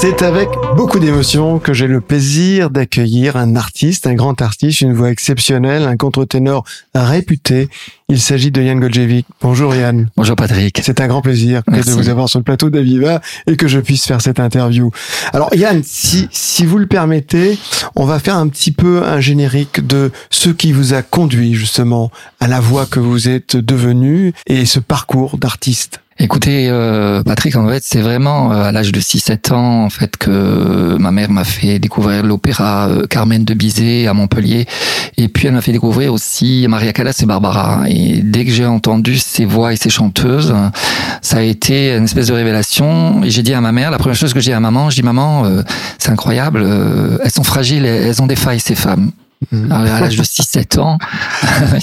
C'est avec beaucoup d'émotion que j'ai le plaisir d'accueillir un artiste, un grand artiste, une voix exceptionnelle, un contre-ténor réputé. Il s'agit de Yann Goljevic. Bonjour Yann. Bonjour Patrick. C'est un grand plaisir que de vous avoir sur le plateau d'Aviva et que je puisse faire cette interview. Alors Yann, si, si vous le permettez, on va faire un petit peu un générique de ce qui vous a conduit justement à la voix que vous êtes devenu et ce parcours d'artiste. Écoutez, euh, Patrick, en fait, c'est vraiment euh, à l'âge de 6-7 ans, en fait, que ma mère m'a fait découvrir l'opéra euh, Carmen de Bizet à Montpellier. Et puis, elle m'a fait découvrir aussi Maria Callas et Barbara. Et dès que j'ai entendu ces voix et ces chanteuses, ça a été une espèce de révélation. Et j'ai dit à ma mère, la première chose que j'ai dit à maman, je dis, maman, euh, c'est incroyable, euh, elles sont fragiles, elles ont des failles, ces femmes. Mhm. à l'âge de 6-7 ans.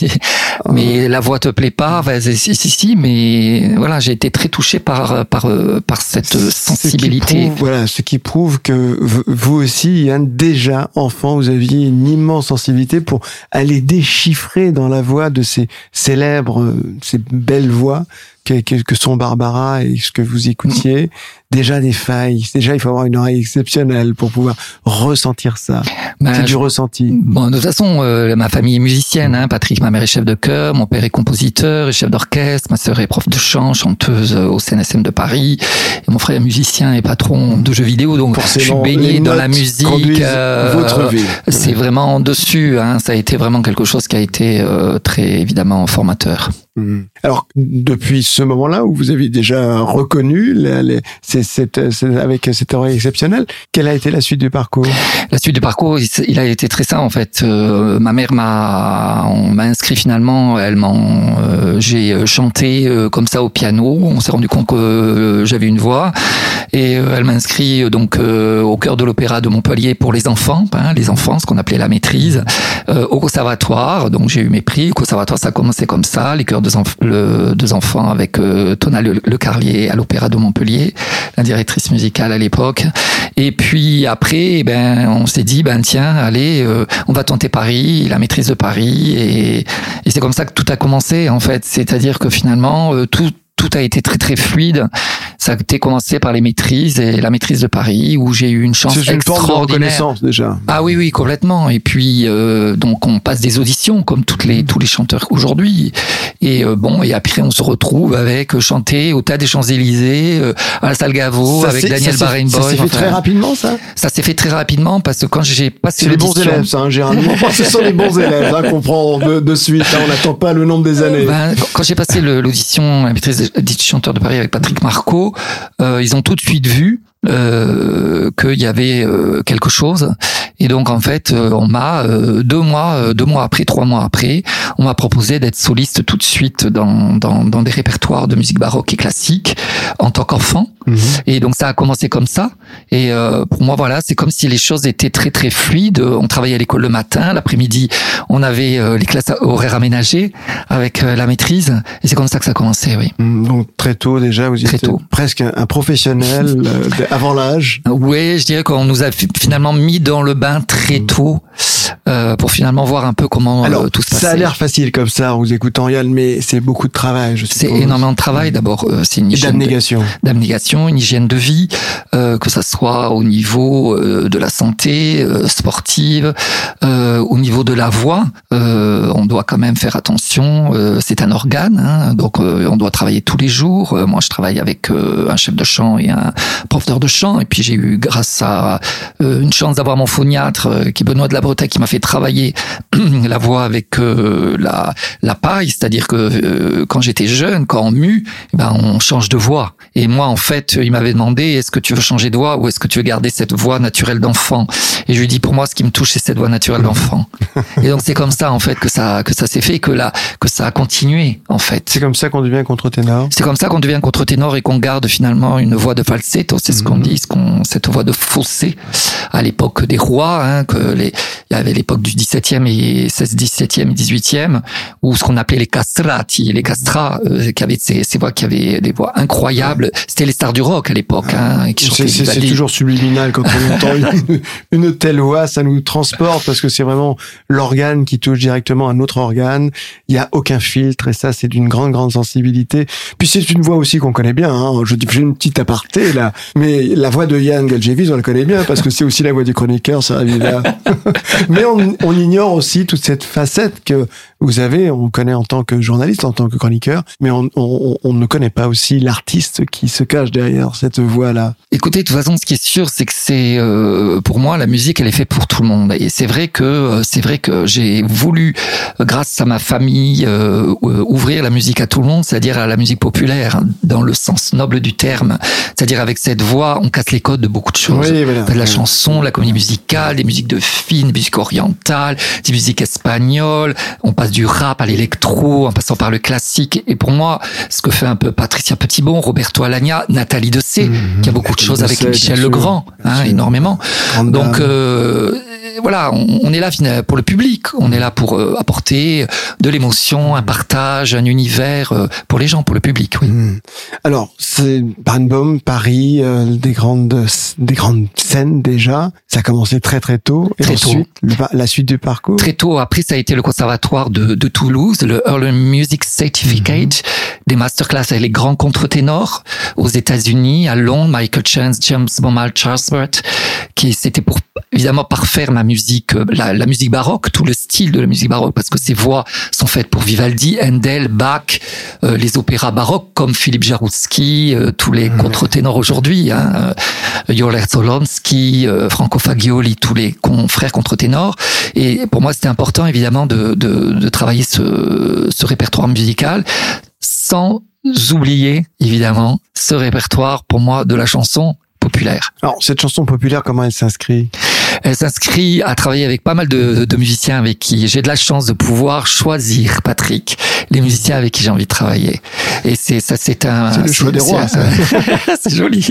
mais la voix te plaît pas, bah, si, si, si, mais voilà, j'ai été très touché par, par, par cette Ce sensibilité. prouve- voilà, ce qui prouve que vous aussi, Yann, déjà enfant, vous aviez une immense sensibilité pour aller déchiffrer dans la voix de ces célèbres, euh, ces belles voix que, que, sont Barbara et ce que vous écoutiez. Déjà des failles. Déjà, il faut avoir une oreille exceptionnelle pour pouvoir ressentir ça. Ben, C'est du je- ressenti. Bon, de toute façon, euh, ma famille est musicienne. Hein. Patrick, ma mère est chef de chœur, mon père est compositeur et chef d'orchestre, ma sœur est prof de chant, chanteuse euh, au CNSM de Paris, et mon frère est musicien et patron de jeux vidéo. Donc, je suis Forcément, baigné dans la musique. euh, votre vie. C'est vraiment dessus. Hein. Ça a été vraiment quelque chose qui a été euh, très évidemment formateur. Mhm. Alors, depuis ce moment-là où vous avez déjà reconnu la- les- c'est- cette- c'est- avec cette oreille exceptionnelle, quelle a été la suite du parcours? La suite du parcours, il, a été très simple en fait. Euh, ma mère m'a, on m'a inscrit finalement. Elle m'a, euh, j'ai euh, chanté euh, comme ça au piano. On s'est rendu compte que euh, j'avais une voix et euh, elle m'a inscrit donc euh, au cœur de l'opéra de Montpellier pour les enfants, hein, les enfants, ce qu'on appelait la maîtrise, euh, au conservatoire. Donc j'ai eu mes prix. Au conservatoire, ça a commencé comme ça, les chœurs le- des enfants avec euh, Tona Le, Le Carlier à l'opéra de Montpellier, la directrice musicale à l'époque. Et puis après, eh ben, on s'est dit, ben tiens, allez, euh, on va tenter Paris, la maîtrise de Paris, et, et c'est comme ça que tout a commencé en fait. C'est-à-dire que finalement, euh, tout tout a été très très fluide. Ça a été commencé par les maîtrises et la maîtrise de Paris où j'ai eu une chance une forme de extraordinaire. reconnaissance déjà. Ah oui oui complètement et puis euh, donc on passe des auditions comme toutes les tous les chanteurs aujourd'hui et euh, bon et après on se retrouve avec euh, chanter au tas des Champs Élysées à la salle Gaveau Ça avec Daniel Barenboim Ça s'est fait enfin, très rapidement, ça? Ça s'est fait très rapidement parce que quand j'ai passé les bons élèves, ça, hein, généralement. ce sont les bons élèves hein, qu'on prend de, de suite. hein, on n'attend pas le nombre des années. Ben, quand- quand j'ai passé l'audition, la maîtrise des des chanteurs de Paris avec Patrick Marco, euh, ils ont tout de suite vu euh, qu'il y avait euh, quelque chose. Et donc en fait, euh, on m'a deux mois, deux mois après, trois mois après, on m'a proposé d'être soliste tout de suite dans, dans, dans des répertoires de musique baroque et classique en tant qu'enfant. Mhm. Et donc ça a commencé comme ça. Et euh, pour moi, voilà, c'est comme si les choses étaient très très fluides. On travaillait à l'école le matin, l'après-midi, on avait euh, les classes horaires aménagées avec euh, la maîtrise. Et c'est comme ça que ça a commencé, oui. Mm, Donc très tôt déjà, vous Très étiez tôt. presque un, professionnel euh, avant l'âge. Oui, je dirais qu'on nous a fi- finalement mis dans le bain très tôt euh, pour finalement voir un peu comment euh, Alors, tout se passait. ça a l'air facile comme ça en vous écoutant Yann, mais c'est beaucoup de travail, c'est énormément de travail. D'abord, euh, c'est une hygiène d'abnégation. d'abnégation, une hygiène de vie, euh, que ça soit au niveau euh, de la santé euh, sportive, euh, au niveau de la voix. Euh, on doit quand même faire attention. euh, c'est un organe, hein, donc euh, on doit travailler tous les jours. Euh, moi, je travaille avec euh, un chef de chant et un professeur de chant, et puis j'ai eu, grâce à euh, une chance d'avoir mon phoniatre, euh, qui est Benoît de la Bretagne, qui m'a fait travailler la voix avec euh, la, la paille, c'est-à-dire que euh, quand j'étais jeune, quand on mue, eh ben on change de voix. Et moi, en fait, il m'avait demandé est-ce que tu veux changer de voix ou est-ce que tu veux garder cette voix naturelle d'enfant? Et je lui dis pour moi, ce qui me touche, c'est cette voix naturelle d'enfant. et donc c'est comme ça en fait que ça que ça s'est fait, que là que ça a continué en fait. C'est comme ça qu'on devient contre-ténor. C'est comme ça qu'on devient contre-ténor et qu'on garde finalement une voix de falsetto. C'est ce qu'on mhm. dit, ce qu'on cette voix de fossé à l'époque des rois, hein, que les il y avait l'époque du 17e et 16, 17e et 18e, où ce qu'on appelait les castrati, les castrats, euh, qui avaient ces, ces, voix qui avaient des voix incroyables. C'était les stars du rock à l'époque. Hein, c'est toujours subliminal quand on entend une, une, telle voix, ça nous transporte parce que c'est vraiment l'organe qui touche directement un autre organe. Il y a aucun filtre et ça, c'est d'une grande, grande sensibilité. Puis c'est une voix aussi qu'on connaît bien. Hein. Je dis, j'ai une petite aparté là, mais la voix de Yann Galjevis, on la connaît bien parce que c'est aussi la voix du chroniqueur, ça là. Mais on, on, ignore aussi toute cette facette que vous avez, on connaît en tant que journaliste, en tant que chroniqueur, mais on, on, on ne connaît pas aussi l'artiste qui se cache derrière cette voix-là. Écoutez, de toute façon, ce qui est sûr, c'est que c'est euh, pour moi la musique, elle est faite pour tout le monde. Et c'est vrai que euh, c'est vrai que j'ai voulu, grâce à ma famille, euh, ouvrir la musique à tout le monde, c'est-à-dire à la musique populaire, dans le sens noble du terme. C'est-à-dire avec cette voix, on casse les codes de beaucoup de choses. Oui, De la chanson, la comédie musicale, des musiques de film, des musiques orientales, des musiques espagnoles. On passe du rap à l'électro, en passant par le classique. Et pour moi, ce que fait un peu Patricia Petitbon, Roberto Alagna, Nathalie Dessay, mmh, qui a beaucoup de choses avec Michel Legrand, hein, énormément. Donc euh, voilà, on, est là pour le public, on est là pour euh, apporter de l'émotion, un partage, un univers euh, pour les gens, pour le public. Oui. Mmh. Alors, c'est Barenboim, Paris, des grandes des grandes scènes déjà. Ça a commencé très très tôt. Et ensuite, la suite du parcours. Très tôt. Après, ça a été le conservatoire de, de Toulouse, le Early Music Certificate, mmh. des masterclass avec les grands contre-ténors aux États-Unis, à Londres, Michael Chance, James Bomal, Charles Burt, qui c'était pour évidemment parfaire ma musique, euh, la, la, musique baroque, tout le style de la musique baroque, parce que ces voix sont faites pour Vivaldi, Handel, Bach, euh, les opéras baroques comme Philippe Jarouski, euh, tous les mmh. contre-ténors aujourd'hui, hein, Joler Solonsky, Franco Fagioli, tous les confrères contre-ténors. Et pour moi, c'était important évidemment de, de, de travailler ce, ce répertoire musical sans oublier évidemment ce répertoire pour moi de la chanson populaire. Alors cette chanson populaire, comment elle s'inscrit? Elle s'inscrit à travailler avec pas mal de, de musiciens avec qui j'ai de la chance de pouvoir choisir, Patrick, les musiciens avec qui j'ai envie de travailler. Et c'est ça, c'est un. C'est le choix des rois. c'est joli.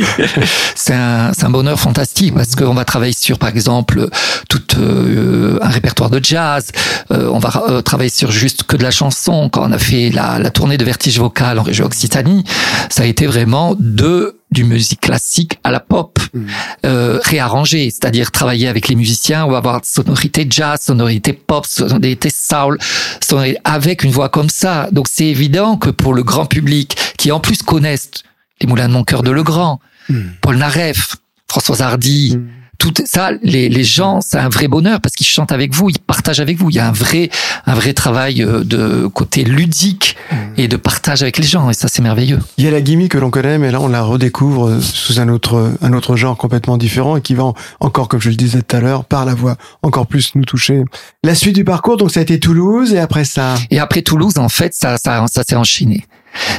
C'est un, un bonheur fantastique parce qu'on va travailler sur, par exemple, tout euh, un répertoire de jazz. Euh, on va euh, travailler sur juste que de la chanson. Quand on a fait la, la tournée de Vertige Vocal en région Occitanie, ça a été vraiment de du musique classique à la pop mm. euh, réarrangée, c'est-à-dire travailler avec les musiciens, ou avoir sonorité jazz, sonorité pop, sonorité soul, sonorité avec une voix comme ça. Donc c'est évident que pour le grand public, qui en plus connaissent les Moulins de mon cœur de Legrand, mm. Paul Naref, François Hardy, mm tout ça, les, les gens, c'est un vrai bonheur parce qu'ils chantent avec vous, ils partagent avec vous. Il y a un vrai, un vrai travail euh, de côté ludique mmh. et de partage avec les gens et ça, c'est merveilleux. Il y a la gimmick que l'on connaît, mais là, on la redécouvre euh, sous un autre, un autre genre complètement différent et qui va encore, comme je le disais tout à l'heure, par la voix encore plus nous toucher. La suite du parcours, donc ça a été Toulouse et après ça? Et après Toulouse, en fait, ça, ça, ça s'est enchaîné.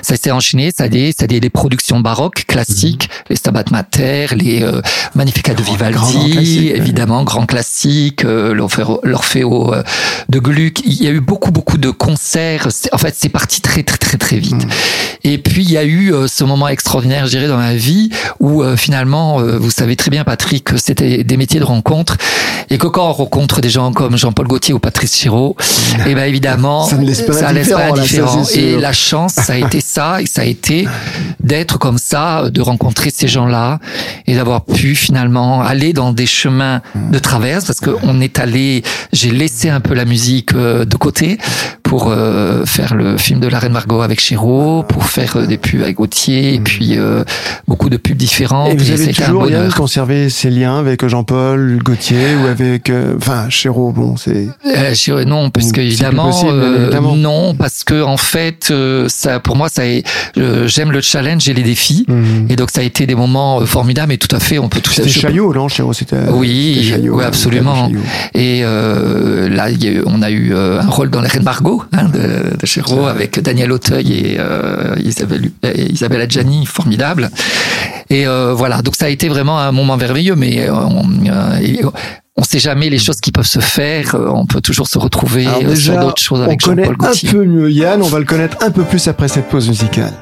Ça s'est enchaîné, ça a des, ça a des, productions baroques classiques, mhm. les Stabat Mater, les euh, Magnificat de Vivaldi, évidemment, grand classique, euh, l'Orfeo euh, de Gluck. Il y a eu beaucoup, beaucoup de concerts. En fait, c'est parti très, très, très, très vite. Mhm. Et puis, il y a eu euh, ce moment extraordinaire, je dirais, dans ma vie où finalement, vous savez très bien, Patrick, que c'était des métiers de rencontre et que quand on rencontre des gens comme Jean-Paul Gaultier ou Patrice Chiraud, et eh ben évidemment, ça ne laisse pas ça laisse pas indifférent. et la chance, ça a été ça, et ça a été d'être comme ça, de rencontrer ces gens-là, et d'avoir pu finalement aller dans des chemins de traverse, parce qu'on est allé, j'ai laissé un peu la musique euh, de côté pour euh, faire le film de la Reine Margot avec Chéreau, pour faire euh, des pubs avec Gauthier, et Mhm. puis beaucoup de pubs différentes. Et vous avez un toujours conservé ces liens avec Jean-Paul Gaultier ou avec, euh, enfin, Chéreau, bon, c'est. Euh, non, parce C'est que évidemment, possible, euh, non, parce que en fait, euh, ça, pour moi, ça, est- euh, j'aime le challenge et les défis, Mhm. et donc ça a été des moments euh, formidables. Et tout à fait, on peut tout C'était je- Chaillot, non, c'était. Oui, c'était Chaillot, oui, absolument. Et euh, là, on a eu euh, un rôle dans la Reine Margot hein, de, de Chéreau avec Daniel Auteuil et euh, Isabelle, et Isabelle Adjani, formidable. Et euh, voilà, donc ça a été vraiment un moment merveilleux, mais euh, on, euh, on sait jamais les choses qui peuvent se faire. euh, On peut toujours se retrouver Alors euh, déjà, sur d'autres choses on avec connaît Jean-Paul un Gaultier. peu mieux Yann, on va le connaître un peu plus après cette pause musicale.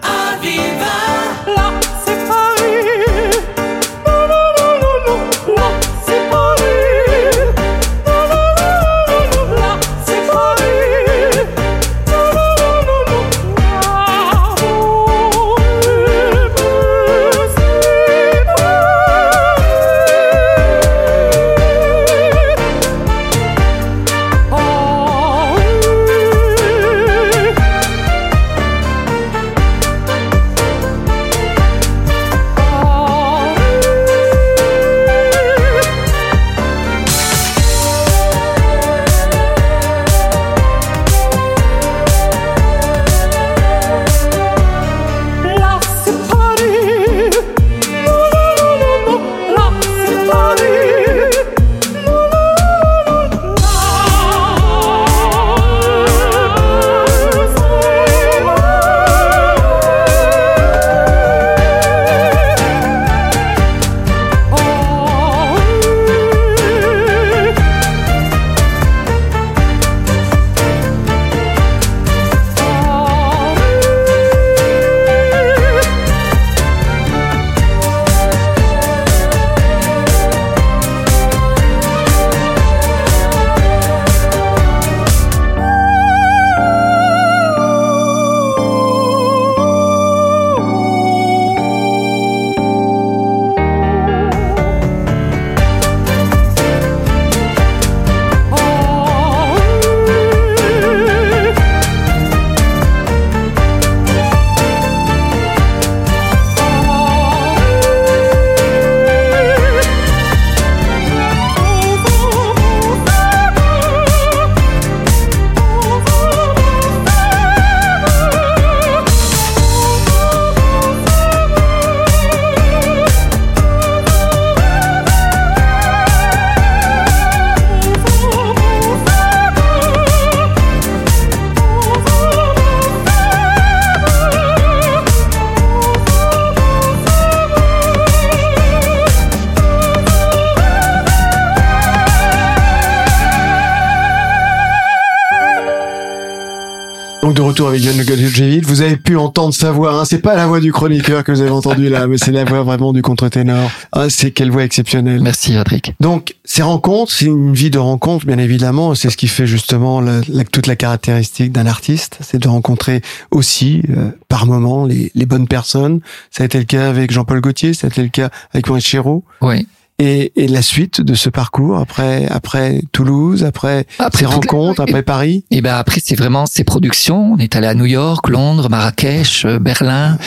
Retour avec Yann Le Gadjeville, vous avez pu entendre sa voix. Hein. C'est pas la voix du chroniqueur que vous avez entendu là, mais c'est la voix vraiment du contre-ténor. Ah, c'est quelle voix exceptionnelle. Merci, Patrick. Donc ces rencontres, c'est une vie de rencontre, bien évidemment. C'est ce qui fait justement la- la- toute la caractéristique d'un artiste, c'est de rencontrer aussi euh, par moments les, les bonnes personnes. Ça a été le cas avec Jean-Paul Gaultier, ça a été le cas avec Maurice Chéreau. Oui. Et, et la suite de ce parcours après après Toulouse, après, Après ces rencontres, après Paris? Et ben après c'est vraiment ces productions. On est allé à New York, Londres, Marrakech, euh, Berlin.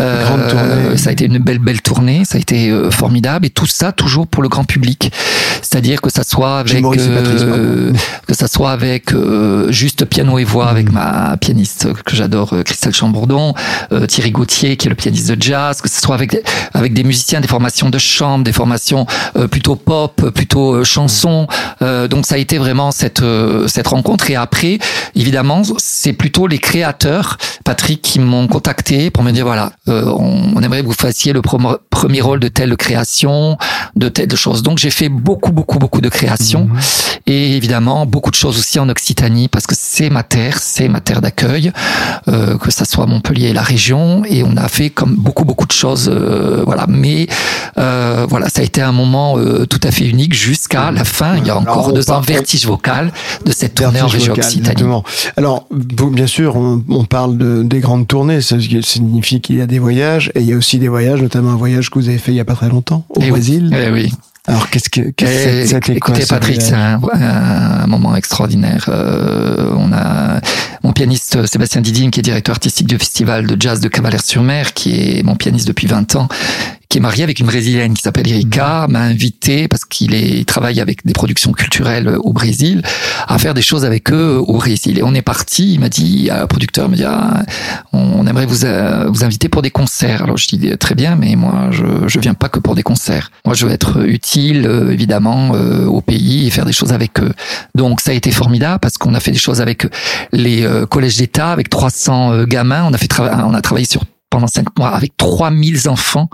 Euh, Grande tournée. Ça a été une belle belle tournée. Ça a été euh, formidable et tout ça toujours pour le grand public. C'est-à-dire que ça soit avec Maurice et Patrice, euh, que ça soit avec euh, juste piano et voix avec ma pianiste que j'adore euh, Christelle Chambourdon, euh, Thierry Gauthier qui est le pianiste de jazz, que ce soit avec des, avec des musiciens, des formations de chambre, des formations euh, plutôt pop, plutôt euh, chanson. Euh, donc ça a été vraiment cette euh, cette rencontre et après évidemment c'est plutôt les créateurs Patrick qui m'ont contacté pour me dire voilà euh, on, on aimerait que vous fassiez le premier rôle de telle création de telle chose. Donc j'ai fait beaucoup beaucoup beaucoup de créations. Mhm. et évidemment beaucoup de choses aussi en Occitanie parce que c'est ma terre c'est ma terre d'accueil euh, que ça soit Montpellier et la région. Et on a fait comme beaucoup beaucoup de choses euh, voilà. Mais euh, voilà ça a été un moment euh, tout à fait unique jusqu'à la fin. Il y a Alors, encore deux ans vertige vocal de cette tournée en région vocal, Occitanie. exactement. Alors, bien sûr, on, on parle de, des grandes tournées, ça signifie qu'il y a des voyages, et il y a aussi des voyages, notamment un voyage que vous avez fait il y a pas très longtemps, au Eh oui. Brésil. Eh oui Alors qu'est-ce que qu'est-ce Eh, c'était quoi écoutez Patrick, c'est un, un moment extraordinaire. Euh, on a mon pianiste Sébastien Didine, qui est directeur artistique du festival de jazz de Cavalaire-sur-Mer, qui est mon pianiste depuis 20 ans, qui est marié avec une brésilienne qui s'appelle Erika, m'a invité parce qu'il est il travaille avec des productions culturelles au Brésil à faire des choses avec eux au Brésil. Et on est parti. Il m'a dit, un producteur me dit, ah, on aimerait vous euh, vous inviter pour des concerts. Alors je dis très bien, mais moi je je viens pas que pour des concerts. Moi je veux être utile euh, évidemment euh, au pays et faire des choses avec eux. Donc ça a été formidable parce qu'on a fait des choses avec les euh, collèges d'État avec 300 euh, gamins. On a fait on a travaillé sur pendant cinq mois avec 3000 enfants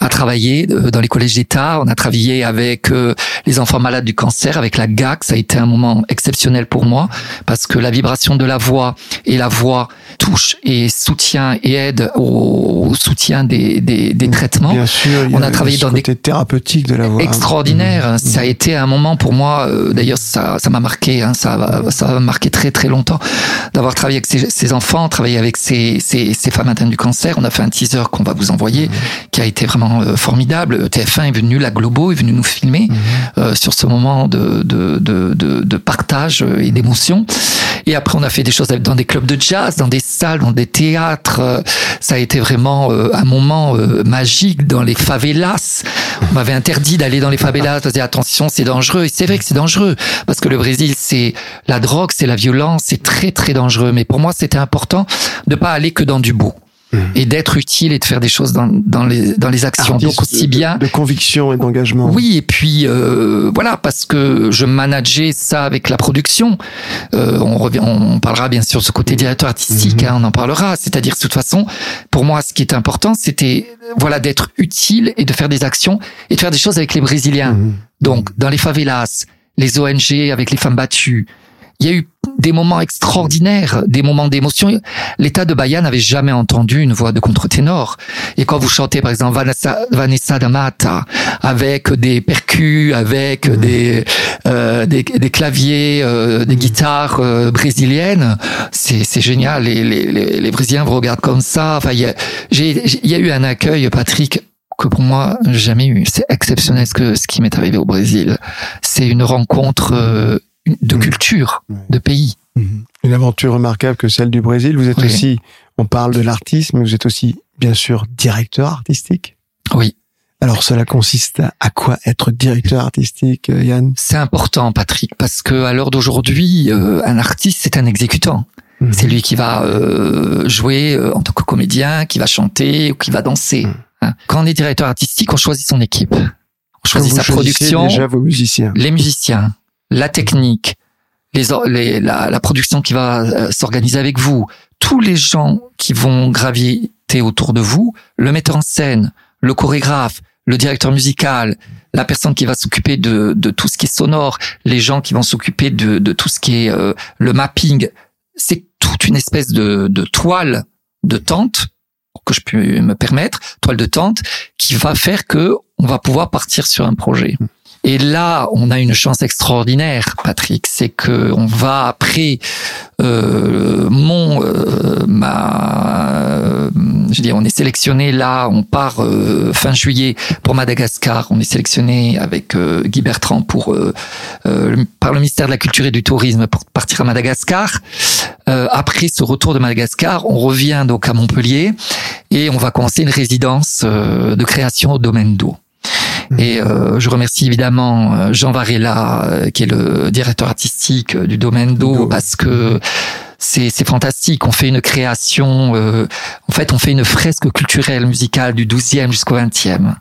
à travailler euh, dans les collèges d'État. On a travaillé avec euh, les enfants malades du cancer, avec la GAC. Ça a été un moment exceptionnel pour moi parce que la vibration de la voix et la voix touche et soutient et aide au, soutien des, des, des traitements. Bien sûr, On a travaillé ce dans des- côté thérapeutique de la voix. extraordinaire. Mhm. Ça a été un moment pour moi. euh, D'ailleurs, ça, ça m'a marqué. Hein, ça, ça va marquer très très longtemps d'avoir travaillé avec ces, ces enfants, travaillé avec ces, ces, ces femmes atteintes du cancer. On a fait un teaser qu'on va vous envoyer, qui a été vraiment euh, formidable. TF1 est venu, la Globo est venu nous filmer Mhm. euh, sur ce moment de de, de, de, de partage euh, et d'émotion. Et après, on a fait des choses dans des clubs de jazz, dans des salles, dans des théâtres. Euh, Ça a été vraiment euh, un moment euh, magique dans les favelas. On m'avait interdit d'aller dans les favelas. On disait attention, c'est dangereux. Et c'est vrai que c'est dangereux parce que le Brésil, c'est la drogue, c'est la violence, c'est très très dangereux. Mais pour moi, c'était important de pas aller que dans du beau Mhm. et d'être utile et de faire des choses dans, dans les dans les actions. Artiste Donc aussi bien de, de conviction et d'engagement. oui, et puis euh, voilà, parce que je manageais ça avec la production. Euh, on, revient, on parlera bien sûr de ce côté directeur artistique, Mhm. hein, on en parlera. C'est-à-dire, de toute façon, pour moi, ce qui est important, c'était voilà d'être utile et de faire des actions et de faire des choses avec les Brésiliens. Mhm. Donc, dans les favelas, les ONG avec les femmes battues. Il y a eu des moments extraordinaires, des moments d'émotion. L'État de Bahia n'avait jamais entendu une voix de contre-ténor. Et quand vous chantez, par exemple, Vanessa, Vanessa da Mata, avec des percus, avec des, euh, des, des claviers, euh, des guitares euh, brésiliennes, c'est c'est génial. Les, les, les, les Brésiliens vous regardent comme ça. Enfin, il y a, y a eu un accueil, Patrick, que pour moi, jamais eu. C'est exceptionnel ce, que, ce qui m'est arrivé au Brésil. C'est une rencontre euh, de Mhm. culture, Ouais. de pays. Mhm. Une aventure remarquable que celle du Brésil. Vous êtes Oui. aussi, on parle de l'artiste, mais vous êtes aussi, bien sûr, directeur artistique. Oui. Alors cela consiste à, quoi être directeur artistique, euh, Yann? C'est important, Patrick, parce que à l'heure d'aujourd'hui, euh, un artiste, c'est un exécutant. Mhm. C'est lui qui va euh, jouer euh, en tant que comédien, qui va chanter ou qui va danser. Mhm. hein. Quand on est directeur artistique, on choisit son équipe. On choisit vous sa production, déjà vos musiciens. les musiciens, la technique, les, les- la, la production qui va euh, s'organiser avec vous, tous les gens qui vont graviter autour de vous, le metteur en scène, le chorégraphe, le directeur musical, la personne qui va s'occuper de, de tout ce qui est sonore, les gens qui vont s'occuper de, de tout ce qui est euh, le mapping, c'est toute une espèce de, de toile de tente que je peux me permettre, toile de tente, qui va faire que on va pouvoir partir sur un projet. Et là, on a une chance extraordinaire, Patrick, c'est que on va après euh, mon euh, ma, je dire, on est sélectionné là, on part euh, fin juillet pour Madagascar. On est sélectionné avec euh, Guy Bertrand pour euh, par le ministère de la Culture et du Tourisme pour partir à Madagascar. Après ce retour de Madagascar, on revient donc à Montpellier et on va commencer une résidence de création au domaine d'eau. Et euh, je remercie évidemment euh, Jean Varela, euh, qui est le directeur artistique euh, du domaine d'eau, parce que c'est c'est fantastique. On fait une création, euh, en fait, on fait une fresque culturelle musicale du 12e jusqu'au 20e.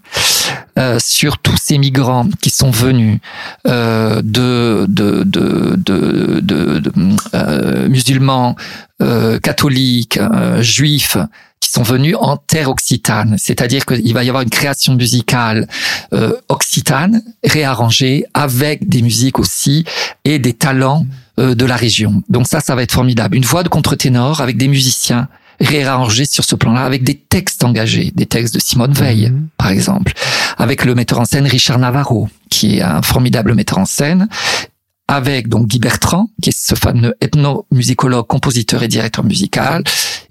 euh, sur tous ces migrants qui sont venus euh, de, de, de, de, de, de, euh, musulmans, euh, catholiques, euh, juifs, qui sont venus en terre occitane. C'est-à-dire qu'il va y avoir une création musicale euh, occitane, réarrangée, avec des musiques aussi et des talents euh, de la région. Donc ça, ça va être formidable. Une voix de contre-ténor avec des musiciens réarrangés sur ce plan-là, avec des textes engagés, des textes de Simone Veil, Mhm. par exemple, avec le metteur en scène Richard Navarro, qui est un formidable metteur en scène, avec donc Guy Bertrand, qui est ce fameux ethnomusicologue, compositeur et directeur musical,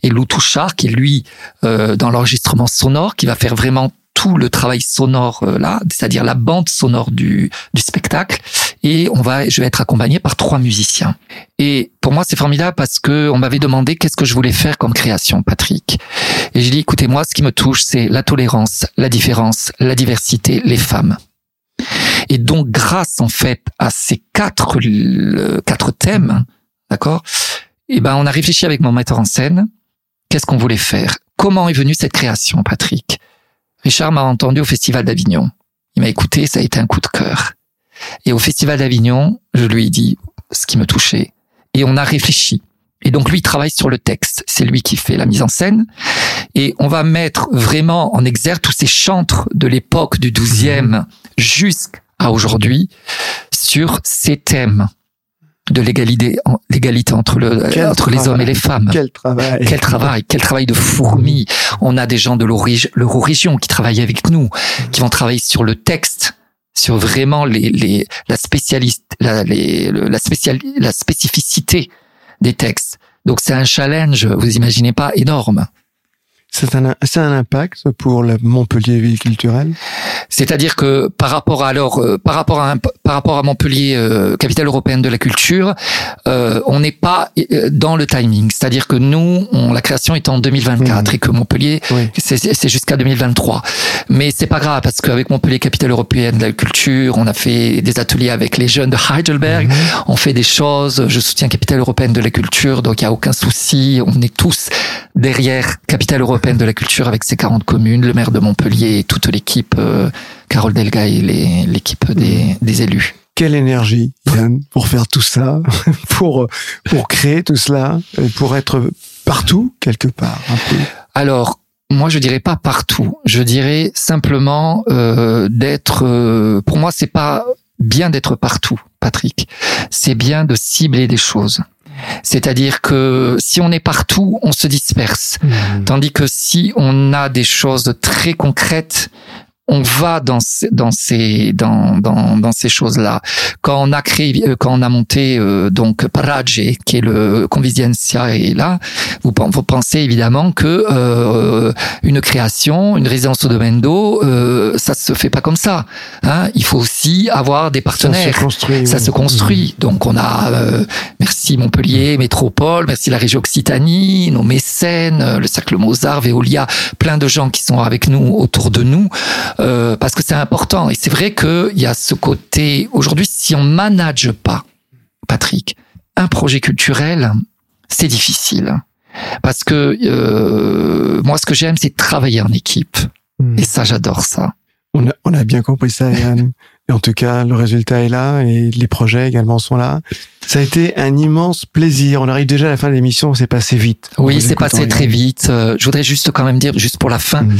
et Lou Touchard, qui est lui euh, dans l'enregistrement sonore, qui va faire vraiment tout le travail sonore euh, là, c'est-à-dire la bande sonore du, du spectacle. Et on va, je vais être accompagné par trois musiciens. Et pour moi, c'est formidable parce que on m'avait demandé qu'est-ce que je voulais faire comme création, Patrick. Et j'ai dit, écoutez, moi, ce qui me touche, c'est la tolérance, la différence, la diversité, les femmes. Et donc, grâce en fait à ces quatre quatre thèmes, d'accord, eh ben, on a réfléchi avec mon metteur en scène. Qu'est-ce qu'on voulait faire? Comment est venue cette création, Patrick? Richard m'a entendu au Festival d'Avignon. Il m'a écouté, ça a été un coup de cœur. Et au Festival d'Avignon, je lui ai dit ce qui me touchait. Et on a réfléchi. Et donc lui il travaille sur le texte, c'est lui qui fait la mise en scène. Et on va mettre vraiment en exergue tous ces chantres de l'époque du 12e jusqu'à aujourd'hui sur ces thèmes de l'égalité, l'égalité entre le, Quel entre les hommes et les femmes. Quel travail. Quel travail, quel travail de fourmi. On a des gens de l'Eurorégion qui travaillent avec nous, qui vont travailler sur le texte, sur vraiment les, les, la spécialiste, la, les, la, spécial, la spécificité des textes. Donc c'est un challenge, vous imaginez pas, énorme. C'est un, c'est un impact pour le Montpellier ville culturelle? C'est-à-dire que par rapport à alors euh, par rapport à par rapport à Montpellier, euh, capitale européenne de la culture, euh, on n'est pas euh, dans le timing. C'est-à-dire que nous, on, la création est en 2024 Mhm. et que Montpellier, Oui. c'est c'est jusqu'à 2023. Mais c'est pas grave parce qu'avec Montpellier, capitale européenne de la culture, on a fait des ateliers avec les jeunes de Heidelberg. On fait des choses. Je soutiens capitale européenne de la culture, donc il y a aucun souci. On est tous derrière capitale européenne de la culture avec ses 40 communes, le maire de Montpellier et toute l'équipe, euh, Carole Delga et l'équipe des, des élus. Quelle énergie, Yann, pour faire tout ça, pour, euh, pour créer tout cela, et pour être partout, quelque part. Alors, moi, je dirais pas partout. Je dirais simplement euh, d'être. euh, pour moi, c'est pas bien d'être partout, Patrick. C'est bien de cibler des choses. C'est-à-dire que si on est partout, on se disperse. Tandis que si on a des choses très concrètes, on va dans ces, dans ces dans dans, dans ces choses-là. Quand on a créé, euh, quand on a monté euh, donc Parage, qui est le Convivencia est là, vous, pen- vous pensez évidemment que euh, une création, une résidence au domaine d'eau, euh, ça se fait pas comme ça. Hein Il faut aussi avoir des Ça partenaires se construit. ça oui. se construit. Donc on a, euh, merci Montpellier, Métropole, merci la région Occitanie, nos mécènes, le Cercle Mozart, Veolia, plein de gens qui sont avec nous, autour de nous, euh, parce que c'est important. Et c'est vrai qu'il y a ce côté, aujourd'hui, si on manage pas, Patrick, un projet culturel, c'est difficile. Parce que euh, moi, ce que j'aime, c'est travailler en équipe. Mm. Et ça, j'adore ça. On a, on a bien compris ça, Yann. En tout cas, le résultat est là et les projets également sont là. Ça a été un immense plaisir. On arrive déjà à la fin de l'émission, c'est passé vite. Oui, c'est passé très vite. Euh, je voudrais juste quand même dire, juste pour la fin, Mm.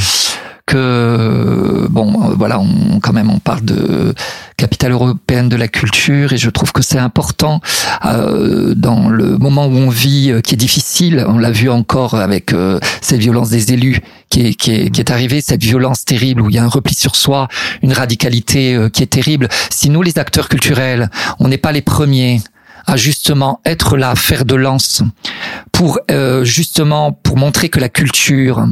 que bon, euh, voilà, on quand même on parle de capitale européenne de la culture et je trouve que c'est important euh, dans le moment où on vit, euh, qui est difficile. On l'a vu encore avec euh, cette violence des élus qui est, qui est qui est arrivée, cette violence terrible où il y a un repli sur soi, une radicalité euh, qui est terrible. Si nous, les acteurs culturels, on n'est pas les premiers à justement être là, faire de lance pour euh, justement pour montrer que la culture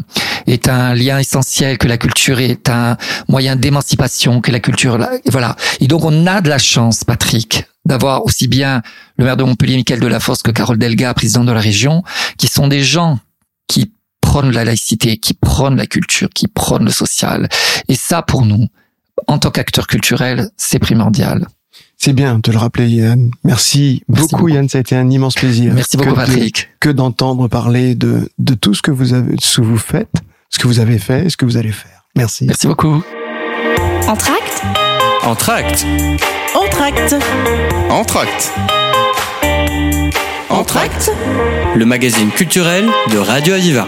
est un lien essentiel, que la culture est un moyen d'émancipation, que la culture, voilà. Et donc on a de la chance, Patrick, d'avoir aussi bien le maire de Montpellier, Michael Delafosse, que Carole Delga, président de la région, qui sont des gens qui prônent la laïcité, qui prônent la culture, qui prônent le social. Et ça, pour nous, en tant qu'acteurs culturels, c'est primordial. C'est bien de le rappeler, Yann. Merci, Merci beaucoup, beaucoup. Yann. Ça a été un immense plaisir. Merci Que beaucoup, de- Patrick. que d'entendre parler de, de tout ce que vous avez, ce que vous faites, ce que vous avez fait et ce que vous allez faire. Merci. Merci beaucoup. Entracte, Entracte. entracte, Entracte. Entracte. entracte. Le magazine culturel de Radio Aviva.